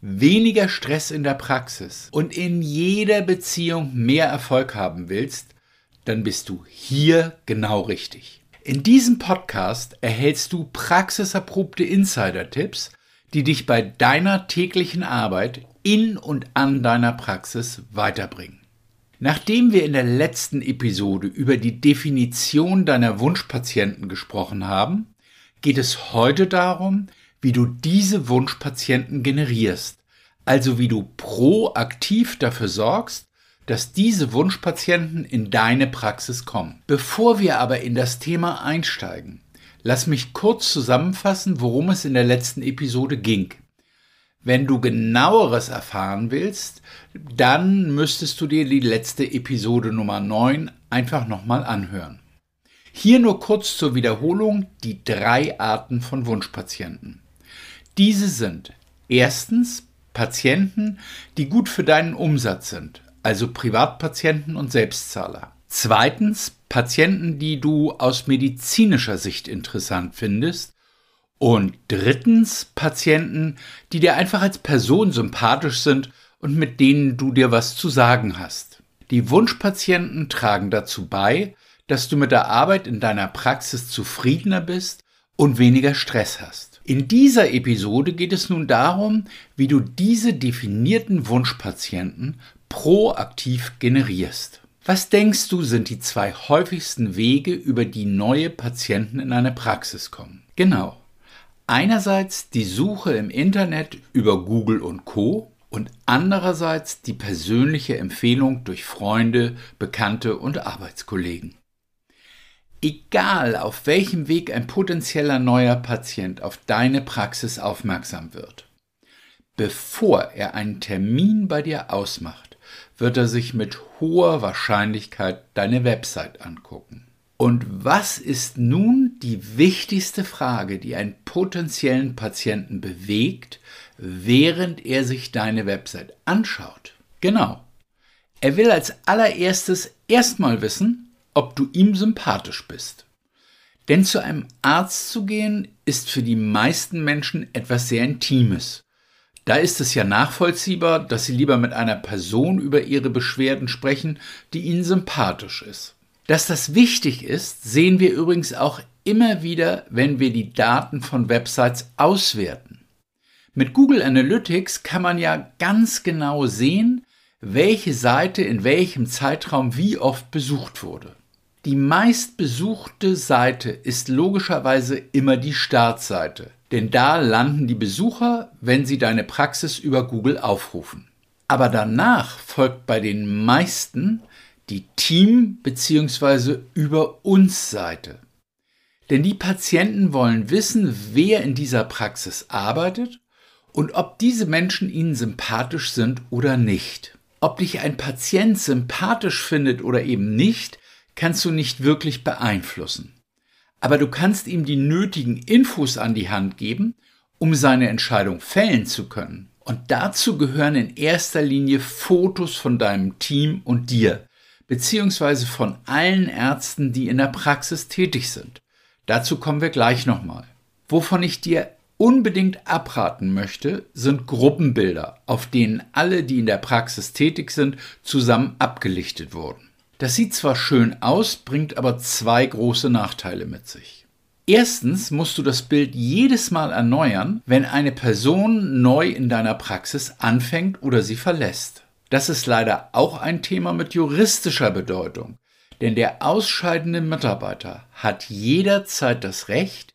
weniger Stress in der Praxis und in jeder Beziehung mehr Erfolg haben willst, dann bist du hier genau richtig. In diesem Podcast erhältst du praxiserprobte Insider-Tipps, die dich bei deiner täglichen Arbeit in und an deiner Praxis weiterbringen. Nachdem wir in der letzten Episode über die Definition deiner Wunschpatienten gesprochen haben, geht es heute darum, wie du diese Wunschpatienten generierst, also wie du proaktiv dafür sorgst, dass diese Wunschpatienten in deine Praxis kommen. Bevor wir aber in das Thema einsteigen, lass mich kurz zusammenfassen, worum es in der letzten Episode ging. Wenn du genaueres erfahren willst, dann müsstest du dir die letzte Episode Nummer 9 einfach nochmal anhören. Hier nur kurz zur Wiederholung die drei Arten von Wunschpatienten. Diese sind erstens Patienten, die gut für deinen Umsatz sind, also Privatpatienten und Selbstzahler. Zweitens Patienten, die du aus medizinischer Sicht interessant findest. Und drittens Patienten, die dir einfach als Person sympathisch sind und mit denen du dir was zu sagen hast. Die Wunschpatienten tragen dazu bei, dass du mit der Arbeit in deiner Praxis zufriedener bist und weniger Stress hast. In dieser Episode geht es nun darum, wie du diese definierten Wunschpatienten proaktiv generierst. Was denkst du sind die zwei häufigsten Wege, über die neue Patienten in eine Praxis kommen? Genau. Einerseits die Suche im Internet über Google und Co und andererseits die persönliche Empfehlung durch Freunde, Bekannte und Arbeitskollegen. Egal auf welchem Weg ein potenzieller neuer Patient auf deine Praxis aufmerksam wird, bevor er einen Termin bei dir ausmacht, wird er sich mit hoher Wahrscheinlichkeit deine Website angucken. Und was ist nun die wichtigste Frage, die einen potenziellen Patienten bewegt, während er sich deine Website anschaut? Genau. Er will als allererstes erstmal wissen, ob du ihm sympathisch bist. Denn zu einem Arzt zu gehen, ist für die meisten Menschen etwas sehr Intimes. Da ist es ja nachvollziehbar, dass sie lieber mit einer Person über ihre Beschwerden sprechen, die ihnen sympathisch ist. Dass das wichtig ist, sehen wir übrigens auch immer wieder, wenn wir die Daten von Websites auswerten. Mit Google Analytics kann man ja ganz genau sehen, welche Seite in welchem Zeitraum wie oft besucht wurde. Die meistbesuchte Seite ist logischerweise immer die Startseite, denn da landen die Besucher, wenn sie deine Praxis über Google aufrufen. Aber danach folgt bei den meisten die Team- bzw. über uns Seite. Denn die Patienten wollen wissen, wer in dieser Praxis arbeitet und ob diese Menschen ihnen sympathisch sind oder nicht. Ob dich ein Patient sympathisch findet oder eben nicht, kannst du nicht wirklich beeinflussen. Aber du kannst ihm die nötigen Infos an die Hand geben, um seine Entscheidung fällen zu können. Und dazu gehören in erster Linie Fotos von deinem Team und dir, beziehungsweise von allen Ärzten, die in der Praxis tätig sind. Dazu kommen wir gleich nochmal. Wovon ich dir unbedingt abraten möchte, sind Gruppenbilder, auf denen alle, die in der Praxis tätig sind, zusammen abgelichtet wurden. Das sieht zwar schön aus, bringt aber zwei große Nachteile mit sich. Erstens musst du das Bild jedes Mal erneuern, wenn eine Person neu in deiner Praxis anfängt oder sie verlässt. Das ist leider auch ein Thema mit juristischer Bedeutung, denn der ausscheidende Mitarbeiter hat jederzeit das Recht,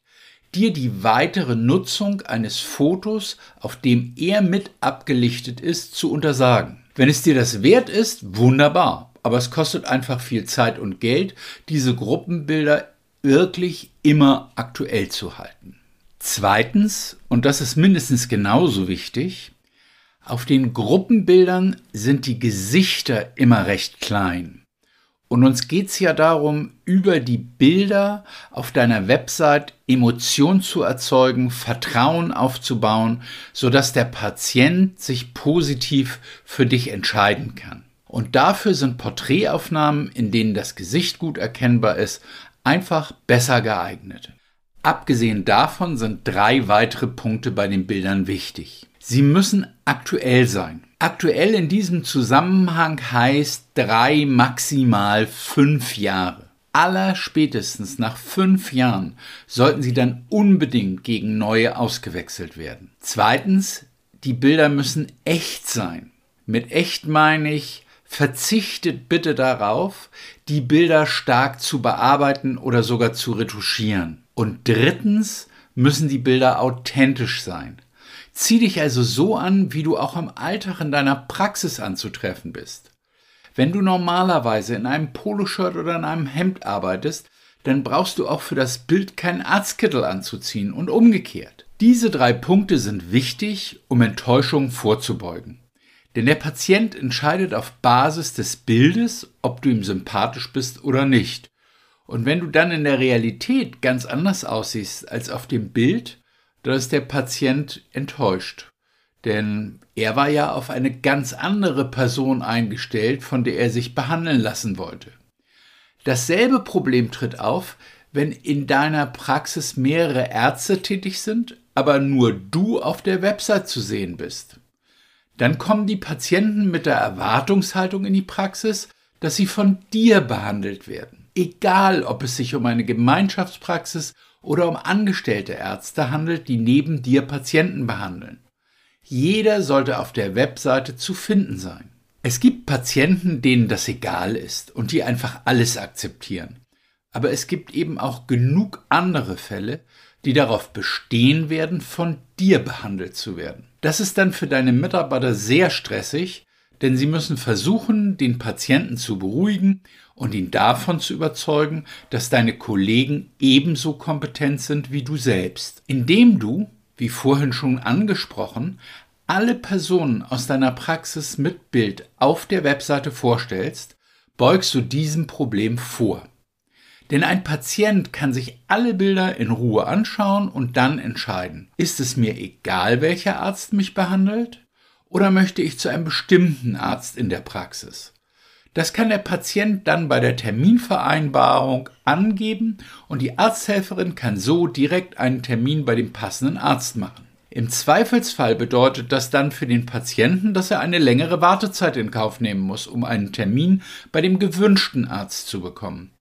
dir die weitere Nutzung eines Fotos, auf dem er mit abgelichtet ist, zu untersagen. Wenn es dir das wert ist, wunderbar aber es kostet einfach viel Zeit und Geld, diese Gruppenbilder wirklich immer aktuell zu halten. Zweitens, und das ist mindestens genauso wichtig, Auf den Gruppenbildern sind die Gesichter immer recht klein. Und uns geht es ja darum, über die Bilder auf deiner Website Emotionen zu erzeugen, Vertrauen aufzubauen, sodass der Patient sich positiv für dich entscheiden kann. Und dafür sind Porträtaufnahmen, in denen das Gesicht gut erkennbar ist, einfach besser geeignet. Abgesehen davon sind drei weitere Punkte bei den Bildern wichtig. Sie müssen aktuell sein. Aktuell in diesem Zusammenhang heißt drei, maximal fünf Jahre. Allerspätestens nach fünf Jahren sollten sie dann unbedingt gegen neue ausgewechselt werden. Zweitens, die Bilder müssen echt sein. Mit echt meine ich, verzichtet bitte darauf, die Bilder stark zu bearbeiten oder sogar zu retuschieren. Und drittens müssen die Bilder authentisch sein. Zieh dich also so an, wie du auch im Alltag in deiner Praxis anzutreffen bist. Wenn du normalerweise in einem Poloshirt oder in einem Hemd arbeitest, dann brauchst du auch für das Bild keinen Arztkittel anzuziehen und umgekehrt. Diese drei Punkte sind wichtig, um Enttäuschungen vorzubeugen. Denn der Patient entscheidet auf Basis des Bildes, ob du ihm sympathisch bist oder nicht. Und wenn du dann in der Realität ganz anders aussiehst als auf dem Bild, da ist der Patient enttäuscht. Denn er war ja auf eine ganz andere Person eingestellt, von der er sich behandeln lassen wollte. Dasselbe Problem tritt auf, wenn in deiner Praxis mehrere Ärzte tätig sind, aber nur du auf der Website zu sehen bist. Dann kommen die Patienten mit der Erwartungshaltung in die Praxis, dass sie von dir behandelt werden. Egal, ob es sich um eine Gemeinschaftspraxis oder um angestellte Ärzte handelt, die neben dir Patienten behandeln. Jeder sollte auf der Webseite zu finden sein. Es gibt Patienten, denen das egal ist und die einfach alles akzeptieren. Aber es gibt eben auch genug andere Fälle, die darauf bestehen werden, von dir behandelt zu werden. Das ist dann für deine Mitarbeiter sehr stressig, denn sie müssen versuchen, den Patienten zu beruhigen und ihn davon zu überzeugen, dass deine Kollegen ebenso kompetent sind wie du selbst. Indem du, wie vorhin schon angesprochen, alle Personen aus deiner Praxis mit Bild auf der Webseite vorstellst, beugst du diesem Problem vor. Denn ein Patient kann sich alle Bilder in Ruhe anschauen und dann entscheiden, ist es mir egal, welcher Arzt mich behandelt? oder möchte ich zu einem bestimmten Arzt in der Praxis? Das kann der Patient dann bei der Terminvereinbarung angeben und die Arzthelferin kann so direkt einen Termin bei dem passenden Arzt machen. Im Zweifelsfall bedeutet das dann für den Patienten, dass er eine längere Wartezeit in Kauf nehmen muss, um einen Termin bei dem gewünschten Arzt zu bekommen.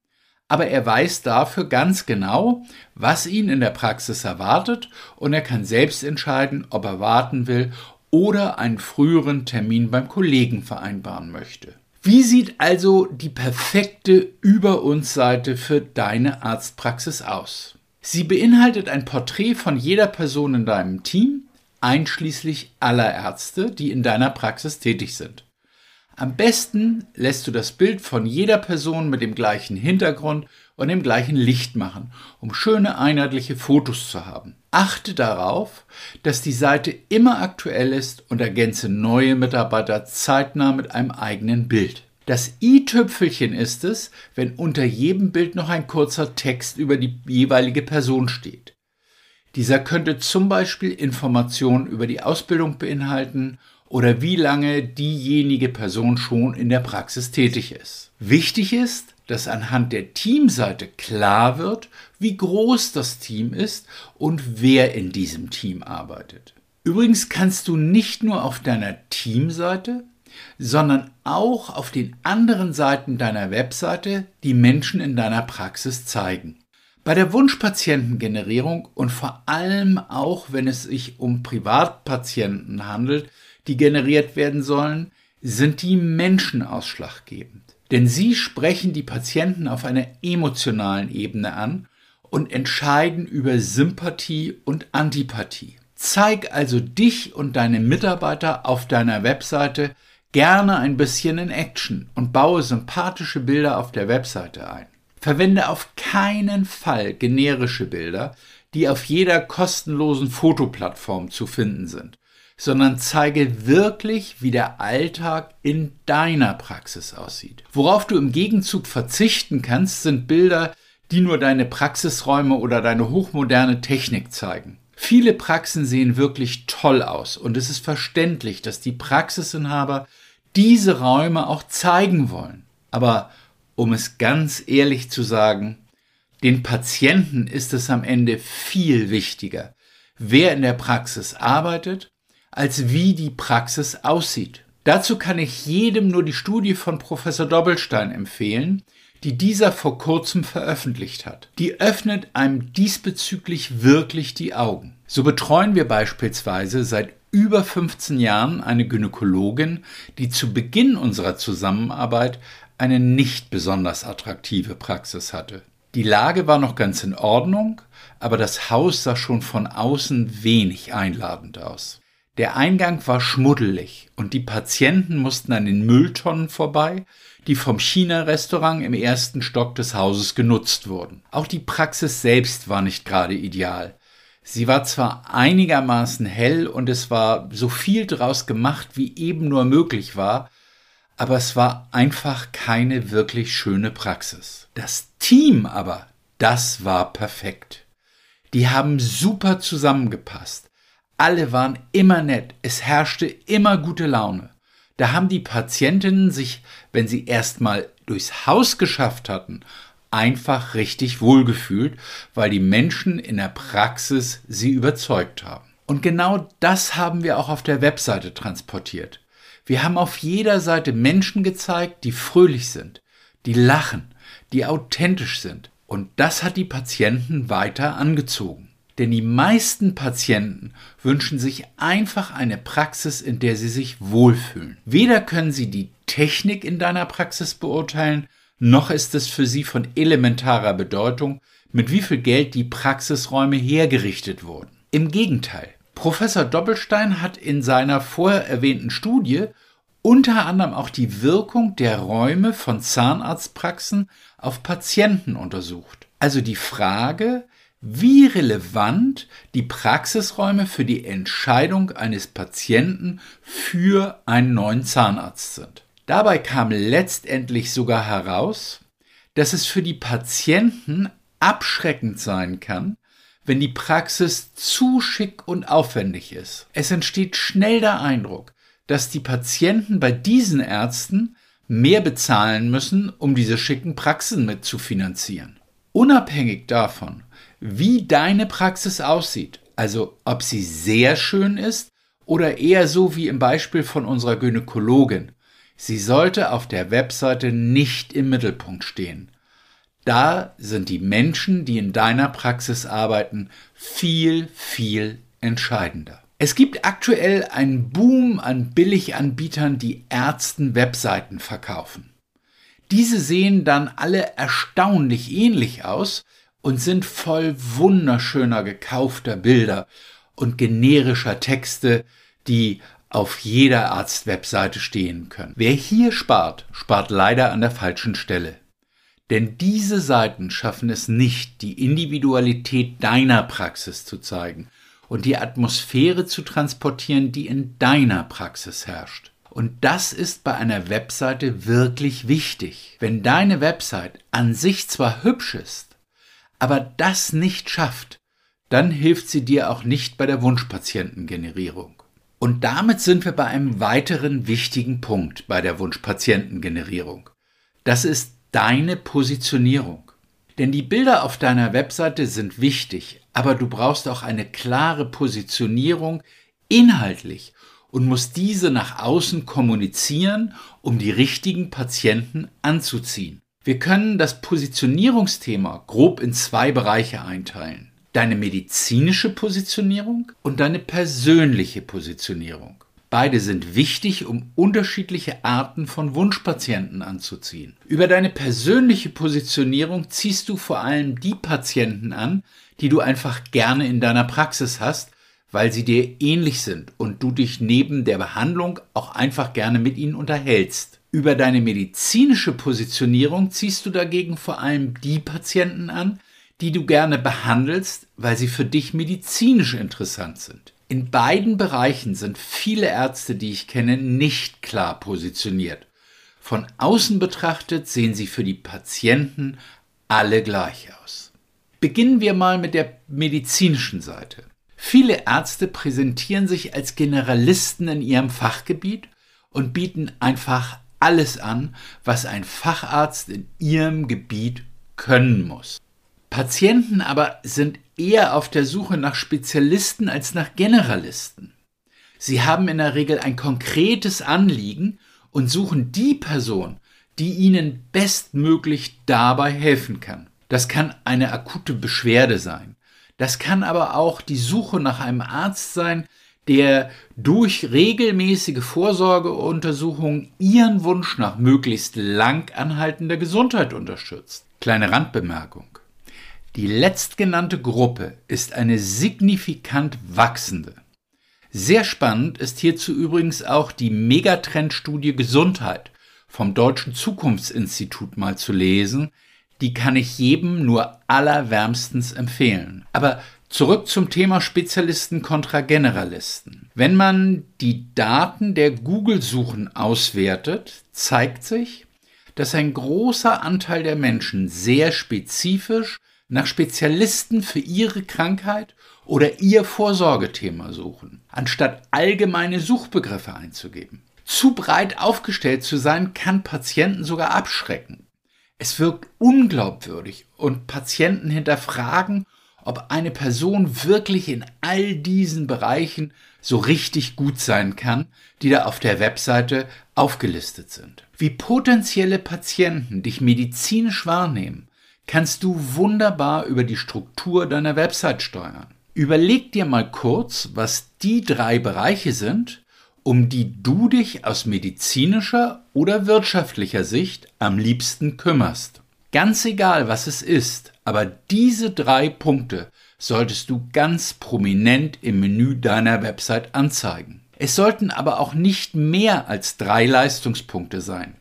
Aber er weiß dafür ganz genau, was ihn in der Praxis erwartet und er kann selbst entscheiden, ob er warten will oder einen früheren Termin beim Kollegen vereinbaren möchte. Wie sieht also die perfekte Über uns Seite für deine Arztpraxis aus? Sie beinhaltet ein Porträt von jeder Person in deinem Team, einschließlich aller Ärzte, die in deiner Praxis tätig sind. Am besten lässt du das Bild von jeder Person mit dem gleichen Hintergrund und dem gleichen Licht machen, um schöne einheitliche Fotos zu haben. Achte darauf, dass die Seite immer aktuell ist und ergänze neue Mitarbeiter zeitnah mit einem eigenen Bild. Das i-Tüpfelchen ist es, wenn unter jedem Bild noch ein kurzer Text über die jeweilige Person steht. Dieser könnte zum Beispiel Informationen über die Ausbildung beinhalten oder wie lange diejenige Person schon in der Praxis tätig ist. Wichtig ist, dass anhand der Teamseite klar wird, wie groß das Team ist und wer in diesem Team arbeitet. Übrigens kannst du nicht nur auf deiner Teamseite, sondern auch auf den anderen Seiten deiner Webseite die Menschen in deiner Praxis zeigen. Bei der Wunschpatientengenerierung und vor allem auch, wenn es sich um Privatpatienten handelt, die generiert werden sollen, sind die Menschen ausschlaggebend. Denn sie sprechen die Patienten auf einer emotionalen Ebene an und entscheiden über Sympathie und Antipathie. Zeig also dich und deine Mitarbeiter auf deiner Webseite gerne ein bisschen in Action und baue sympathische Bilder auf der Webseite ein. Verwende auf keinen Fall generische Bilder, die auf jeder kostenlosen Fotoplattform zu finden sind, sondern zeige wirklich, wie der Alltag in deiner Praxis aussieht. Worauf du im Gegenzug verzichten kannst, sind Bilder, die nur deine Praxisräume oder deine hochmoderne Technik zeigen. Viele Praxen sehen wirklich toll aus und es ist verständlich, dass die Praxisinhaber diese Räume auch zeigen wollen. Aber um es ganz ehrlich zu sagen, den Patienten ist es am Ende viel wichtiger, wer in der Praxis arbeitet, als wie die Praxis aussieht. Dazu kann ich jedem nur die Studie von Professor Doppelstein empfehlen, die dieser vor kurzem veröffentlicht hat. Die öffnet einem diesbezüglich wirklich die Augen. So betreuen wir beispielsweise seit über 15 Jahren eine Gynäkologin, die zu Beginn unserer Zusammenarbeit eine nicht besonders attraktive Praxis hatte. Die Lage war noch ganz in Ordnung, aber das Haus sah schon von außen wenig einladend aus. Der Eingang war schmuddelig und die Patienten mussten an den Mülltonnen vorbei, die vom China-Restaurant im ersten Stock des Hauses genutzt wurden. Auch die Praxis selbst war nicht gerade ideal. Sie war zwar einigermaßen hell und es war so viel draus gemacht, wie eben nur möglich war, aber es war einfach keine wirklich schöne Praxis. Das Team aber, das war perfekt. Die haben super zusammengepasst. Alle waren immer nett, es herrschte immer gute Laune. Da haben die Patientinnen sich, wenn sie erstmal durchs Haus geschafft hatten, einfach richtig wohlgefühlt, weil die Menschen in der Praxis sie überzeugt haben. Und genau das haben wir auch auf der Webseite transportiert. Wir haben auf jeder Seite Menschen gezeigt, die fröhlich sind, die lachen, die authentisch sind. Und das hat die Patienten weiter angezogen. Denn die meisten Patienten wünschen sich einfach eine Praxis, in der sie sich wohlfühlen. Weder können sie die Technik in deiner Praxis beurteilen, noch ist es für sie von elementarer Bedeutung, mit wie viel Geld die Praxisräume hergerichtet wurden. Im Gegenteil, Professor Doppelstein hat in seiner vorher erwähnten Studie unter anderem auch die Wirkung der Räume von Zahnarztpraxen auf Patienten untersucht. Also die Frage, wie relevant die Praxisräume für die Entscheidung eines Patienten für einen neuen Zahnarzt sind. Dabei kam letztendlich sogar heraus, dass es für die Patienten abschreckend sein kann, wenn die Praxis zu schick und aufwendig ist. Es entsteht schnell der Eindruck, dass die Patienten bei diesen Ärzten mehr bezahlen müssen, um diese schicken Praxen mit zu finanzieren. Unabhängig davon, wie deine Praxis aussieht, also ob sie sehr schön ist oder eher so wie im Beispiel von unserer Gynäkologin, sie sollte auf der Webseite nicht im Mittelpunkt stehen. Da sind die Menschen, die in deiner Praxis arbeiten, viel, viel entscheidender. Es gibt aktuell einen Boom an Billiganbietern, die Ärzten Webseiten verkaufen. Diese sehen dann alle erstaunlich ähnlich aus und sind voll wunderschöner gekaufter Bilder und generischer Texte, die auf jeder Arztwebseite stehen können. Wer hier spart, spart leider an der falschen Stelle. Denn diese Seiten schaffen es nicht, die Individualität deiner Praxis zu zeigen und die Atmosphäre zu transportieren, die in deiner Praxis herrscht. Und das ist bei einer Webseite wirklich wichtig. Wenn deine Website an sich zwar hübsch ist, aber das nicht schafft, dann hilft sie dir auch nicht bei der Wunschpatientengenerierung. Und damit sind wir bei einem weiteren wichtigen Punkt bei der Wunschpatientengenerierung. Das ist deine Positionierung. Denn die Bilder auf deiner Webseite sind wichtig, aber du brauchst auch eine klare Positionierung inhaltlich und musst diese nach außen kommunizieren, um die richtigen Patienten anzuziehen. Wir können das Positionierungsthema grob in zwei Bereiche einteilen. Deine medizinische Positionierung und deine persönliche Positionierung. Beide sind wichtig, um unterschiedliche Arten von Wunschpatienten anzuziehen. Über deine persönliche Positionierung ziehst du vor allem die Patienten an, die du einfach gerne in deiner Praxis hast, weil sie dir ähnlich sind und du dich neben der Behandlung auch einfach gerne mit ihnen unterhältst. Über deine medizinische Positionierung ziehst du dagegen vor allem die Patienten an, die du gerne behandelst, weil sie für dich medizinisch interessant sind. In beiden Bereichen sind viele Ärzte, die ich kenne, nicht klar positioniert. Von außen betrachtet sehen sie für die Patienten alle gleich aus. Beginnen wir mal mit der medizinischen Seite. Viele Ärzte präsentieren sich als Generalisten in ihrem Fachgebiet und bieten einfach alles an, was ein Facharzt in ihrem Gebiet können muss. Patienten aber sind eher auf der Suche nach Spezialisten als nach Generalisten. Sie haben in der Regel ein konkretes Anliegen und suchen die Person, die ihnen bestmöglich dabei helfen kann. Das kann eine akute Beschwerde sein. Das kann aber auch die Suche nach einem Arzt sein, der durch regelmäßige Vorsorgeuntersuchungen ihren Wunsch nach möglichst lang anhaltender Gesundheit unterstützt. Kleine Randbemerkung. Die letztgenannte Gruppe ist eine signifikant wachsende. Sehr spannend ist hierzu übrigens auch die Megatrendstudie Gesundheit vom Deutschen Zukunftsinstitut mal zu lesen, die kann ich jedem nur allerwärmstens empfehlen. Aber zurück zum Thema Spezialisten kontra Generalisten. Wenn man die Daten der Google-Suchen auswertet, zeigt sich, dass ein großer Anteil der Menschen sehr spezifisch nach Spezialisten für ihre Krankheit oder ihr Vorsorgethema suchen, anstatt allgemeine Suchbegriffe einzugeben. Zu breit aufgestellt zu sein, kann Patienten sogar abschrecken. Es wirkt unglaubwürdig und Patienten hinterfragen, ob eine Person wirklich in all diesen Bereichen so richtig gut sein kann, die da auf der Webseite aufgelistet sind. Wie potenzielle Patienten dich medizinisch wahrnehmen, kannst du wunderbar über die Struktur deiner Website steuern. Überleg dir mal kurz, was die drei Bereiche sind, um die du dich aus medizinischer oder wirtschaftlicher Sicht am liebsten kümmerst. Ganz egal, was es ist, aber diese drei Punkte solltest du ganz prominent im Menü deiner Website anzeigen. Es sollten aber auch nicht mehr als drei Leistungspunkte sein.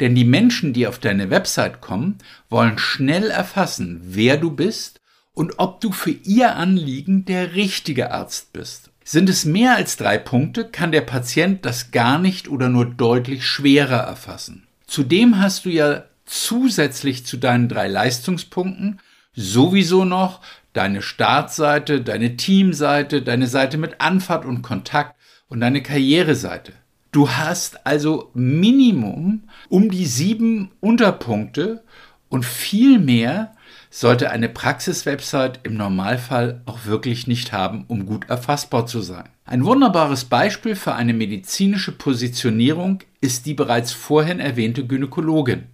Denn die Menschen, die auf deine Website kommen, wollen schnell erfassen, wer du bist und ob du für ihr Anliegen der richtige Arzt bist. Sind es mehr als drei Punkte, kann der Patient das gar nicht oder nur deutlich schwerer erfassen. Zudem hast du ja zusätzlich zu deinen drei Leistungspunkten sowieso noch deine Startseite, deine Teamseite, deine Seite mit Anfahrt und Kontakt und deine Karriereseite. Du hast also Minimum um die sieben Unterpunkte und viel mehr sollte eine Praxiswebsite im Normalfall auch wirklich nicht haben, um gut erfassbar zu sein. Ein wunderbares Beispiel für eine medizinische Positionierung ist die bereits vorhin erwähnte Gynäkologin.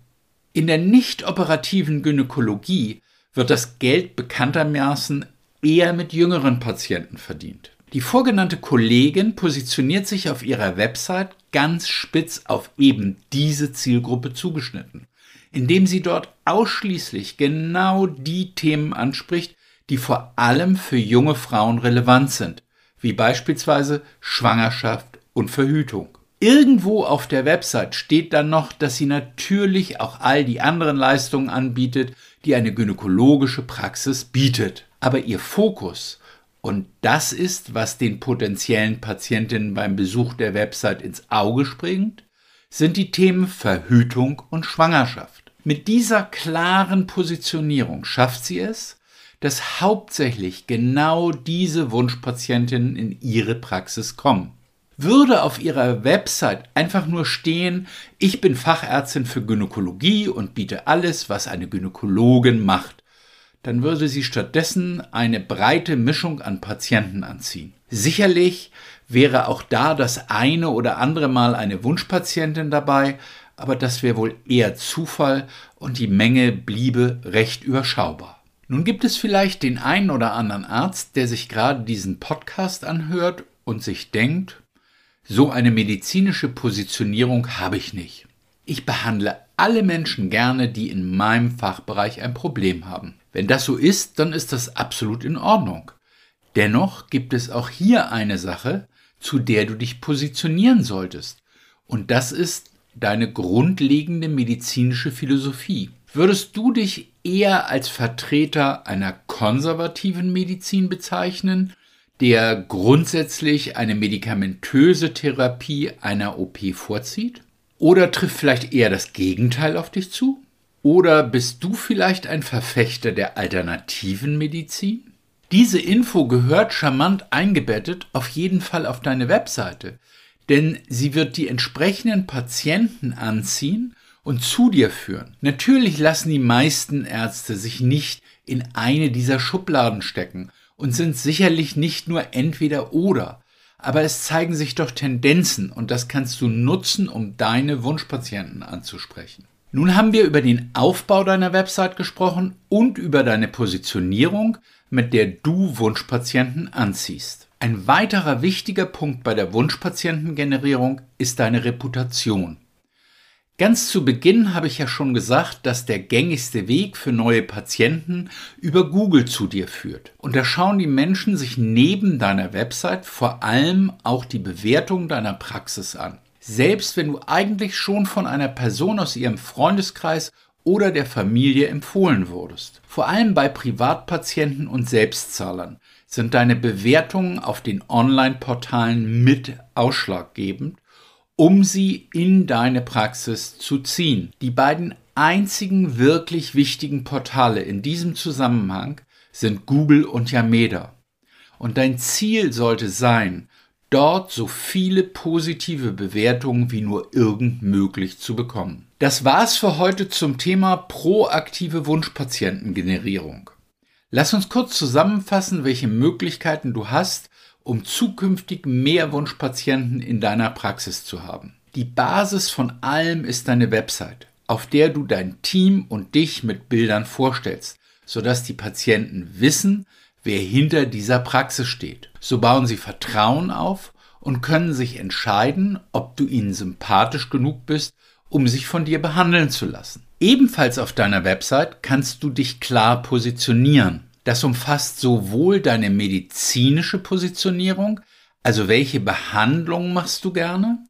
In der nicht operativen Gynäkologie wird das Geld bekanntermaßen eher mit jüngeren Patienten verdient. Die vorgenannte Kollegin positioniert sich auf ihrer Website ganz spitz auf eben diese Zielgruppe zugeschnitten indem sie dort ausschließlich genau die Themen anspricht, die vor allem für junge Frauen relevant sind, wie beispielsweise Schwangerschaft und Verhütung. Irgendwo auf der Website steht dann noch, dass sie natürlich auch all die anderen Leistungen anbietet, die eine gynäkologische Praxis bietet. Aber ihr Fokus, und das ist, was den potenziellen Patientinnen beim Besuch der Website ins Auge springt, sind die Themen Verhütung und Schwangerschaft. Mit dieser klaren Positionierung schafft sie es, dass hauptsächlich genau diese Wunschpatientinnen in ihre Praxis kommen. Würde auf ihrer Website einfach nur stehen, ich bin Fachärztin für Gynäkologie und biete alles, was eine Gynäkologin macht, dann würde sie stattdessen eine breite Mischung an Patienten anziehen. Sicherlich wäre auch da das eine oder andere Mal eine Wunschpatientin dabei, aber das wäre wohl eher Zufall und die Menge bliebe recht überschaubar. Nun gibt es vielleicht den einen oder anderen Arzt, der sich gerade diesen Podcast anhört und sich denkt, so eine medizinische Positionierung habe ich nicht. Ich behandle alle Menschen gerne, die in meinem Fachbereich ein Problem haben. Wenn das so ist, dann ist das absolut in Ordnung. Dennoch gibt es auch hier eine Sache, zu der du dich positionieren solltest. Und das ist deine grundlegende medizinische Philosophie. Würdest du dich eher als Vertreter einer konservativen Medizin bezeichnen, der grundsätzlich eine medikamentöse Therapie einer OP vorzieht? Oder trifft vielleicht eher das Gegenteil auf dich zu? Oder bist du vielleicht ein Verfechter der alternativen Medizin? Diese Info gehört charmant eingebettet auf jeden Fall auf deine Webseite, denn sie wird die entsprechenden Patienten anziehen und zu dir führen. Natürlich lassen die meisten Ärzte sich nicht in eine dieser Schubladen stecken und sind sicherlich nicht nur entweder oder, aber es zeigen sich doch Tendenzen und das kannst du nutzen, um deine Wunschpatienten anzusprechen. Nun haben wir über den Aufbau deiner Website gesprochen und über deine Positionierung, mit der du Wunschpatienten anziehst. Ein weiterer wichtiger Punkt bei der Wunschpatientengenerierung ist deine Reputation. Ganz zu Beginn habe ich ja schon gesagt, dass der gängigste Weg für neue Patienten über Google zu dir führt. Und da schauen die Menschen sich neben deiner Website vor allem auch die Bewertung deiner Praxis an. Selbst wenn du eigentlich schon von einer Person aus ihrem Freundeskreis oder der Familie empfohlen wurdest. Vor allem bei Privatpatienten und Selbstzahlern sind deine Bewertungen auf den Online-Portalen mit ausschlaggebend, um sie in deine Praxis zu ziehen. Die beiden einzigen wirklich wichtigen Portale in diesem Zusammenhang sind Google und Yameda. Und dein Ziel sollte sein, dort so viele positive Bewertungen wie nur irgend möglich zu bekommen. Das war's für heute zum Thema proaktive Wunschpatientengenerierung. Lass uns kurz zusammenfassen, welche Möglichkeiten du hast, um zukünftig mehr Wunschpatienten in deiner Praxis zu haben. Die Basis von allem ist deine Website, auf der du dein Team und dich mit Bildern vorstellst, sodass die Patienten wissen, wer hinter dieser Praxis steht. So bauen sie Vertrauen auf und können sich entscheiden, ob du ihnen sympathisch genug bist, um sich von dir behandeln zu lassen. Ebenfalls auf deiner Website kannst du dich klar positionieren. Das umfasst sowohl deine medizinische Positionierung, also welche Behandlung machst du gerne,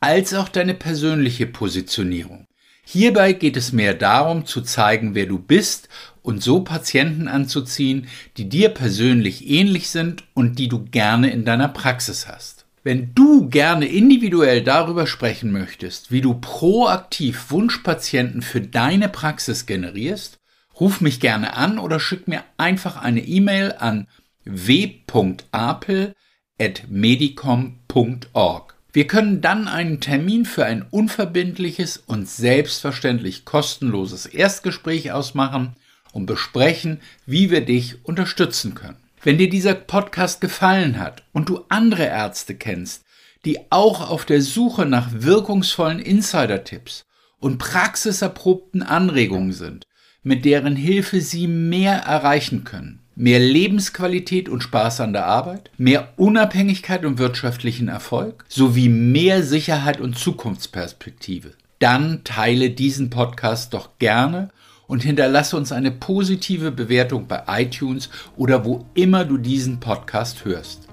als auch deine persönliche Positionierung. Hierbei geht es mehr darum zu zeigen, wer du bist und so Patienten anzuziehen, die dir persönlich ähnlich sind und die du gerne in deiner Praxis hast. Wenn du gerne individuell darüber sprechen möchtest, wie du proaktiv Wunschpatienten für deine Praxis generierst, ruf mich gerne an oder schick mir einfach eine E-Mail an w.apel.medicom.org. Wir können dann einen Termin für ein unverbindliches und selbstverständlich kostenloses Erstgespräch ausmachen und besprechen, wie wir dich unterstützen können. Wenn dir dieser Podcast gefallen hat und du andere Ärzte kennst, die auch auf der Suche nach wirkungsvollen Insider-Tipps und praxiserprobten Anregungen sind, mit deren Hilfe sie mehr erreichen können, mehr Lebensqualität und Spaß an der Arbeit, mehr Unabhängigkeit und wirtschaftlichen Erfolg sowie mehr Sicherheit und Zukunftsperspektive, dann teile diesen Podcast doch gerne und hinterlasse uns eine positive Bewertung bei iTunes oder wo immer du diesen Podcast hörst.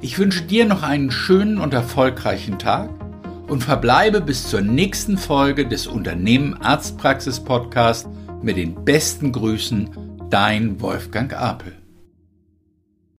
Ich wünsche dir noch einen schönen und erfolgreichen Tag und verbleibe bis zur nächsten Folge des Unternehmen Arztpraxis Podcast mit den besten Grüßen, dein Wolfgang Apel.